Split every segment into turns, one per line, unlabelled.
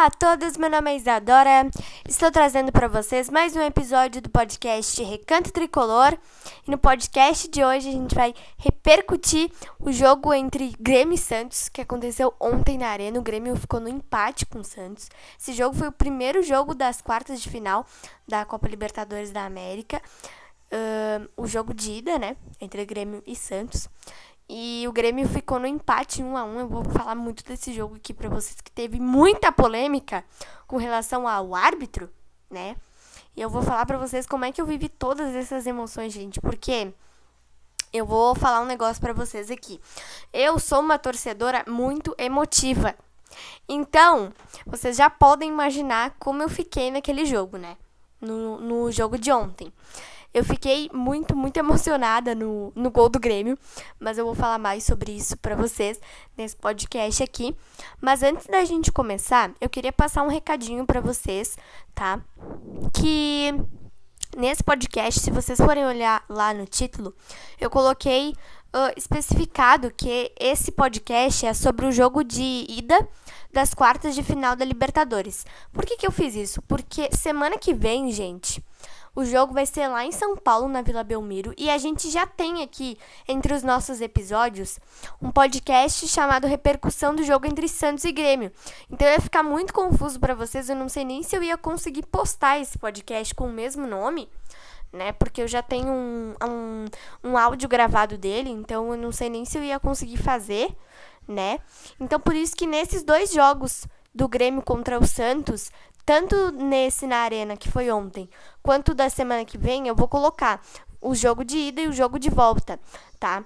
Olá a todos, meu nome é Isadora. Estou trazendo para vocês mais um episódio do podcast Recanto Tricolor. E no podcast de hoje a gente vai repercutir o jogo entre Grêmio e Santos, que aconteceu ontem na Arena. O Grêmio ficou no empate com o Santos. Esse jogo foi o primeiro jogo das quartas de final da Copa Libertadores da América. Uh, o jogo de ida, né? Entre Grêmio e Santos. E o Grêmio ficou no empate 1 a 1 Eu vou falar muito desse jogo aqui para vocês, que teve muita polêmica com relação ao árbitro, né? E eu vou falar para vocês como é que eu vivi todas essas emoções, gente, porque eu vou falar um negócio para vocês aqui. Eu sou uma torcedora muito emotiva. Então, vocês já podem imaginar como eu fiquei naquele jogo, né? No, no jogo de ontem. Eu fiquei muito, muito emocionada no, no gol do Grêmio, mas eu vou falar mais sobre isso para vocês nesse podcast aqui. Mas antes da gente começar, eu queria passar um recadinho para vocês, tá? Que nesse podcast, se vocês forem olhar lá no título, eu coloquei uh, especificado que esse podcast é sobre o jogo de ida das quartas de final da Libertadores. Por que, que eu fiz isso? Porque semana que vem, gente, o jogo vai ser lá em São Paulo, na Vila Belmiro, e a gente já tem aqui entre os nossos episódios um podcast chamado Repercussão do jogo entre Santos e Grêmio. Então ia ficar muito confuso para vocês, eu não sei nem se eu ia conseguir postar esse podcast com o mesmo nome, né? Porque eu já tenho um, um, um áudio gravado dele, então eu não sei nem se eu ia conseguir fazer, né? Então por isso que nesses dois jogos do Grêmio contra o Santos, tanto nesse na arena que foi ontem, quanto da semana que vem, eu vou colocar o jogo de ida e o jogo de volta, tá?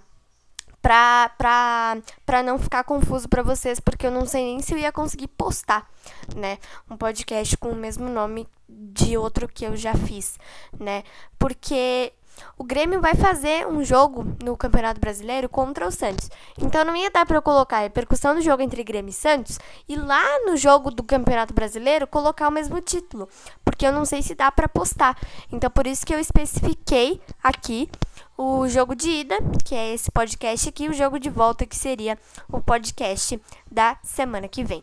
Pra, pra, pra não ficar confuso para vocês, porque eu não sei nem se eu ia conseguir postar, né? Um podcast com o mesmo nome de outro que eu já fiz, né? Porque o Grêmio vai fazer um jogo no Campeonato Brasileiro contra o Santos. Então não ia dar para eu colocar a repercussão do jogo entre Grêmio e Santos e lá no jogo do Campeonato Brasileiro colocar o mesmo título, porque eu não sei se dá para postar. Então por isso que eu especifiquei aqui o jogo de ida, que é esse podcast aqui, o jogo de volta que seria o podcast da semana que vem.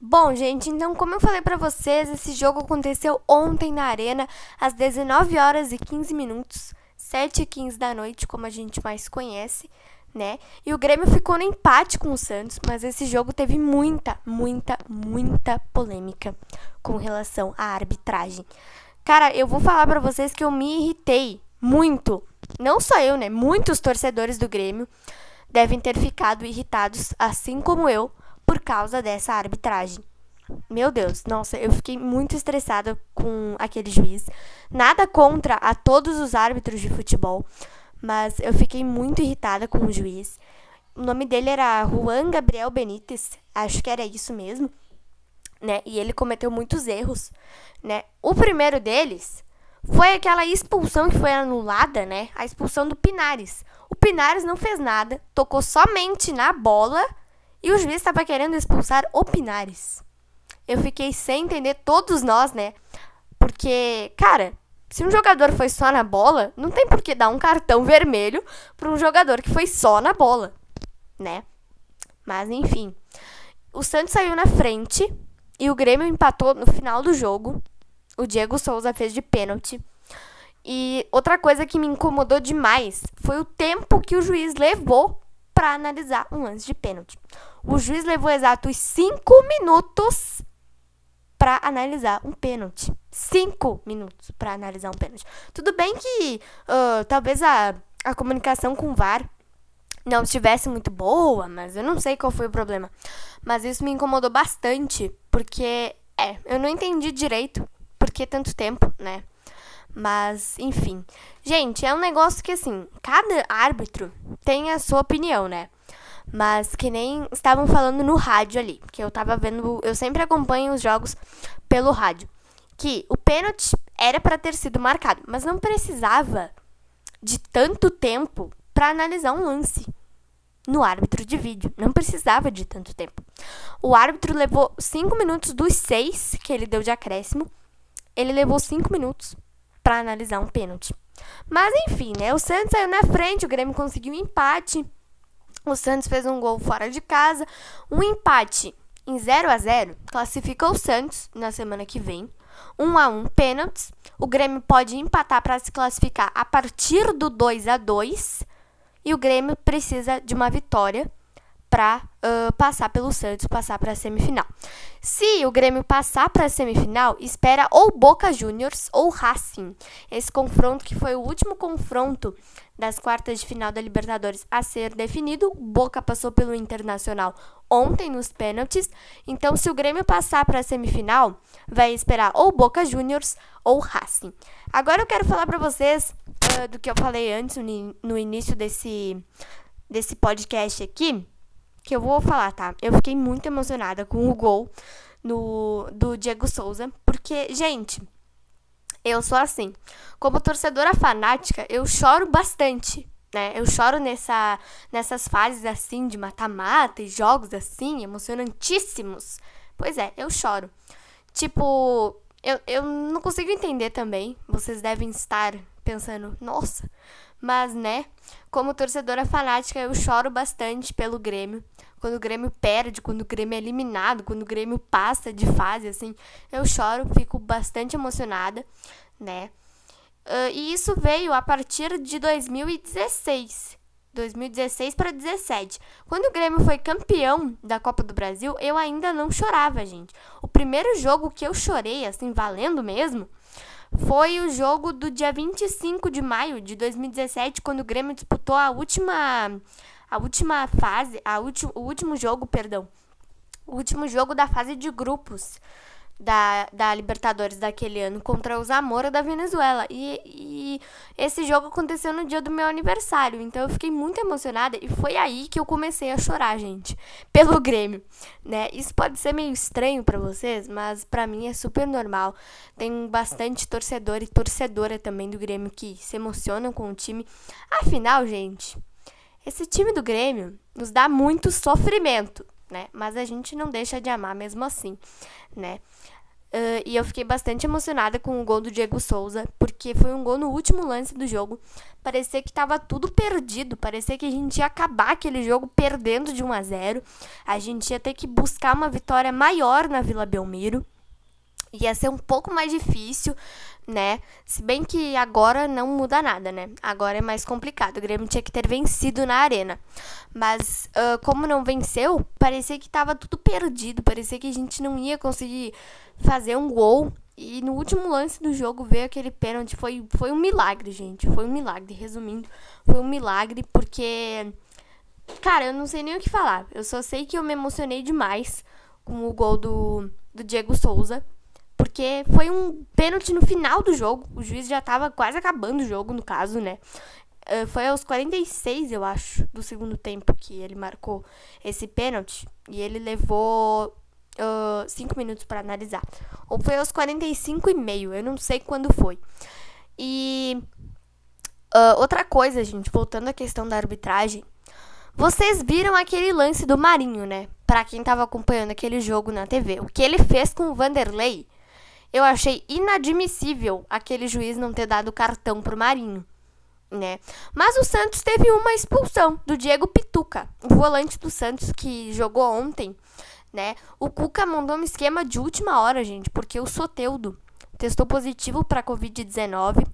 Bom, gente, então como eu falei para vocês, esse jogo aconteceu ontem na Arena, às 19 horas e 15 minutos, 7 e 15 da noite, como a gente mais conhece, né? E o Grêmio ficou no empate com o Santos, mas esse jogo teve muita, muita, muita polêmica com relação à arbitragem. Cara, eu vou falar para vocês que eu me irritei muito. Não só eu, né? Muitos torcedores do Grêmio devem ter ficado irritados, assim como eu, por causa dessa arbitragem. Meu Deus, nossa, eu fiquei muito estressada com aquele juiz. Nada contra a todos os árbitros de futebol, mas eu fiquei muito irritada com o juiz. O nome dele era Juan Gabriel Benítez, acho que era isso mesmo, né? E ele cometeu muitos erros, né? O primeiro deles foi aquela expulsão que foi anulada, né? A expulsão do Pinares. O Pinares não fez nada, tocou somente na bola e o juiz estava querendo expulsar o Pinares. Eu fiquei sem entender, todos nós, né? Porque, cara, se um jogador foi só na bola, não tem por que dar um cartão vermelho para um jogador que foi só na bola, né? Mas enfim. O Santos saiu na frente e o Grêmio empatou no final do jogo. O Diego Souza fez de pênalti. E outra coisa que me incomodou demais foi o tempo que o juiz levou para analisar um lance de pênalti. O juiz levou exatos 5 minutos para analisar um pênalti. 5 minutos para analisar um pênalti. Tudo bem que uh, talvez a, a comunicação com o VAR não estivesse muito boa, mas eu não sei qual foi o problema. Mas isso me incomodou bastante, porque, é, eu não entendi direito por que tanto tempo, né? Mas, enfim. Gente, é um negócio que, assim, cada árbitro tem a sua opinião, né? Mas que nem estavam falando no rádio ali. Que eu tava vendo. Eu sempre acompanho os jogos pelo rádio. Que o pênalti era para ter sido marcado, mas não precisava de tanto tempo para analisar um lance no árbitro de vídeo. Não precisava de tanto tempo. O árbitro levou cinco minutos dos seis que ele deu de acréscimo. Ele levou cinco minutos para analisar um pênalti. Mas enfim, né? O Santos saiu na frente, o Grêmio conseguiu um empate. O Santos fez um gol fora de casa. Um empate em 0 a 0 classifica o Santos na semana que vem. 1 a 1 pênaltis. O Grêmio pode empatar para se classificar a partir do 2 a 2 e o Grêmio precisa de uma vitória para uh, passar pelo Santos, passar para a semifinal. Se o Grêmio passar para a semifinal, espera ou Boca Juniors ou Racing. Esse confronto que foi o último confronto das quartas de final da Libertadores a ser definido. Boca passou pelo Internacional ontem nos pênaltis. Então, se o Grêmio passar para a semifinal, vai esperar ou Boca Juniors ou Racing. Agora eu quero falar para vocês uh, do que eu falei antes no, início desse desse podcast aqui que eu vou falar, tá? Eu fiquei muito emocionada com o gol no, do Diego Souza, porque, gente, eu sou assim. Como torcedora fanática, eu choro bastante, né? Eu choro nessa, nessas fases assim de mata-mata e jogos assim, emocionantíssimos. Pois é, eu choro. Tipo, eu, eu não consigo entender também. Vocês devem estar pensando, nossa, mas, né, como torcedora fanática, eu choro bastante pelo Grêmio. Quando o Grêmio perde, quando o Grêmio é eliminado, quando o Grêmio passa de fase, assim, eu choro, fico bastante emocionada, né? Uh, e isso veio a partir de 2016. 2016 para 17. Quando o Grêmio foi campeão da Copa do Brasil, eu ainda não chorava, gente. O primeiro jogo que eu chorei, assim, valendo mesmo, foi o jogo do dia 25 de maio de 2017, quando o Grêmio disputou a última a última fase, a ulti, o último jogo, perdão. O último jogo da fase de grupos da, da Libertadores daquele ano contra o Zamora da Venezuela. E, e esse jogo aconteceu no dia do meu aniversário. Então eu fiquei muito emocionada e foi aí que eu comecei a chorar, gente, pelo Grêmio, né? Isso pode ser meio estranho para vocês, mas para mim é super normal. Tem bastante torcedor e torcedora também do Grêmio que se emocionam com o time. Afinal, gente, esse time do Grêmio nos dá muito sofrimento né? Mas a gente não deixa de amar mesmo assim, né? Uh, e eu fiquei bastante emocionada com o gol do Diego Souza, porque foi um gol no último lance do jogo. Parecia que estava tudo perdido, parecia que a gente ia acabar aquele jogo perdendo de 1 a 0. A gente ia ter que buscar uma vitória maior na Vila Belmiro. Ia ser um pouco mais difícil, né? Se bem que agora não muda nada, né? Agora é mais complicado. O Grêmio tinha que ter vencido na arena. Mas, uh, como não venceu, parecia que tava tudo perdido. Parecia que a gente não ia conseguir fazer um gol. E no último lance do jogo veio aquele pênalti. Foi, foi um milagre, gente. Foi um milagre. Resumindo, foi um milagre porque. Cara, eu não sei nem o que falar. Eu só sei que eu me emocionei demais com o gol do, do Diego Souza. Porque foi um pênalti no final do jogo. O juiz já tava quase acabando o jogo, no caso, né? Uh, foi aos 46, eu acho, do segundo tempo que ele marcou esse pênalti. E ele levou 5 uh, minutos para analisar. Ou foi aos 45 e meio, eu não sei quando foi. E uh, outra coisa, gente, voltando à questão da arbitragem, vocês viram aquele lance do Marinho, né? Pra quem tava acompanhando aquele jogo na TV. O que ele fez com o Vanderlei, eu achei inadmissível aquele juiz não ter dado cartão pro Marinho, né? Mas o Santos teve uma expulsão do Diego Pituca, o volante do Santos que jogou ontem, né? O Cuca mandou um esquema de última hora, gente, porque o Soteudo testou positivo para Covid-19.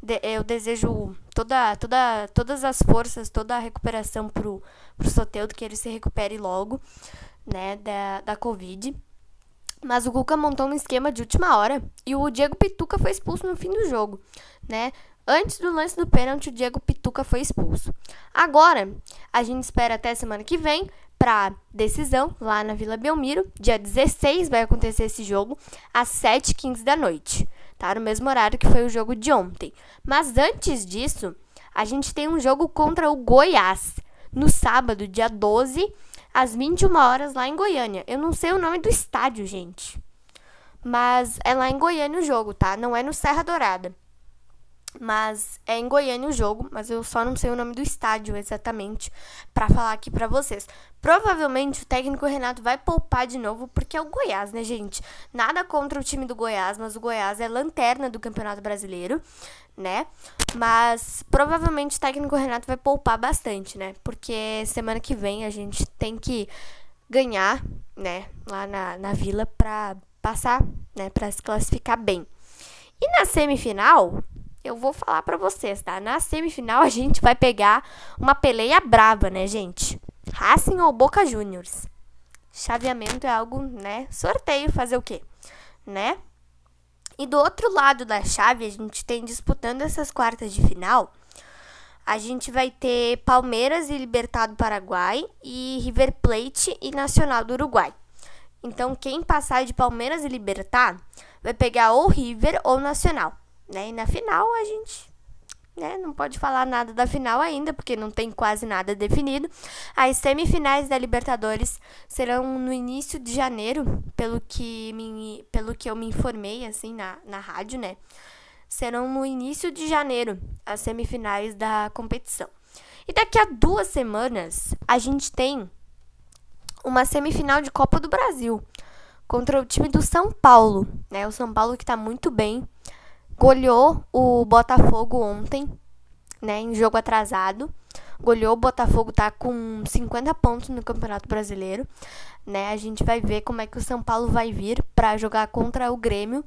De, eu desejo toda, toda, todas as forças, toda a recuperação pro, pro Soteudo, que ele se recupere logo, né, da, da Covid. Mas o Cuca montou um esquema de última hora e o Diego Pituca foi expulso no fim do jogo, né? Antes do lance do pênalti, o Diego Pituca foi expulso. Agora, a gente espera até semana que vem para decisão lá na Vila Belmiro. Dia 16 vai acontecer esse jogo às 7h15 da noite, tá? No mesmo horário que foi o jogo de ontem. Mas antes disso, a gente tem um jogo contra o Goiás no sábado, dia 12, às 21 horas lá em Goiânia. Eu não sei o nome do estádio, gente. Mas é lá em Goiânia o jogo, tá? Não é no Serra Dourada. Mas é em Goiânia o jogo, mas eu só não sei o nome do estádio exatamente para falar aqui para vocês. Provavelmente o técnico Renato vai poupar de novo, porque é o Goiás, né, gente? Nada contra o time do Goiás, mas o Goiás é lanterna do Campeonato Brasileiro, né? Mas provavelmente o técnico Renato vai poupar bastante, né? Porque semana que vem a gente tem que ganhar, né, lá na, na vila pra passar, né, pra se classificar bem. E na semifinal, eu vou falar para vocês, tá? Na semifinal a gente vai pegar uma peleia brava, né, gente? Racing ou Boca Juniors? Chaveamento é algo, né? Sorteio fazer o quê? Né? E do outro lado da chave, a gente tem disputando essas quartas de final. A gente vai ter Palmeiras e Libertado Paraguai e River Plate e Nacional do Uruguai. Então, quem passar de Palmeiras e Libertar vai pegar ou River ou Nacional. Né? E na final a gente né, não pode falar nada da final ainda, porque não tem quase nada definido. As semifinais da Libertadores serão no início de janeiro, pelo que, me, pelo que eu me informei assim na, na rádio, né? Serão no início de janeiro as semifinais da competição. E daqui a duas semanas a gente tem uma semifinal de Copa do Brasil contra o time do São Paulo, né? O São Paulo que está muito bem goleou o Botafogo ontem, né, em jogo atrasado. Goleou o Botafogo, tá com 50 pontos no Campeonato Brasileiro, né? A gente vai ver como é que o São Paulo vai vir para jogar contra o Grêmio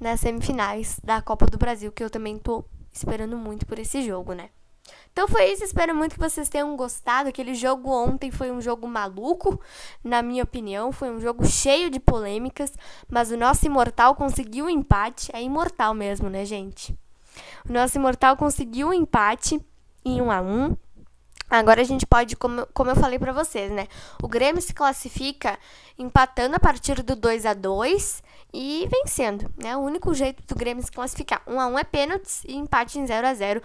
nas semifinais da Copa do Brasil, que eu também tô esperando muito por esse jogo, né? Então foi isso, espero muito que vocês tenham gostado. Aquele jogo ontem foi um jogo maluco, na minha opinião, foi um jogo cheio de polêmicas, mas o nosso imortal conseguiu o um empate, é imortal mesmo, né, gente? O nosso imortal conseguiu o um empate em 1 um a 1. Um. Agora a gente pode, como, como eu falei para vocês, né? O Grêmio se classifica empatando a partir do 2 a 2 e vencendo, né? O único jeito do Grêmio se classificar. 1 a 1 é pênaltis e empate em 0 a 0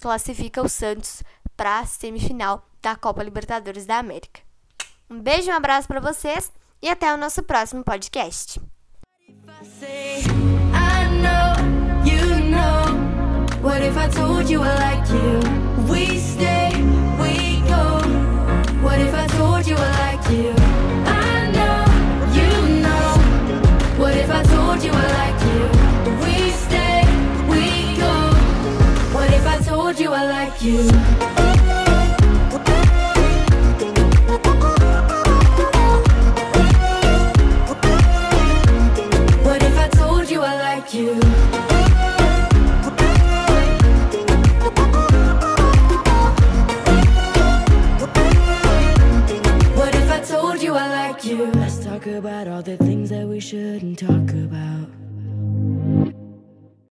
classifica o Santos para a semifinal da Copa Libertadores da América. Um beijo, um abraço para vocês e até o nosso próximo podcast. What if I told you I like you? We stay, we go. What if I told you I like you? Like you?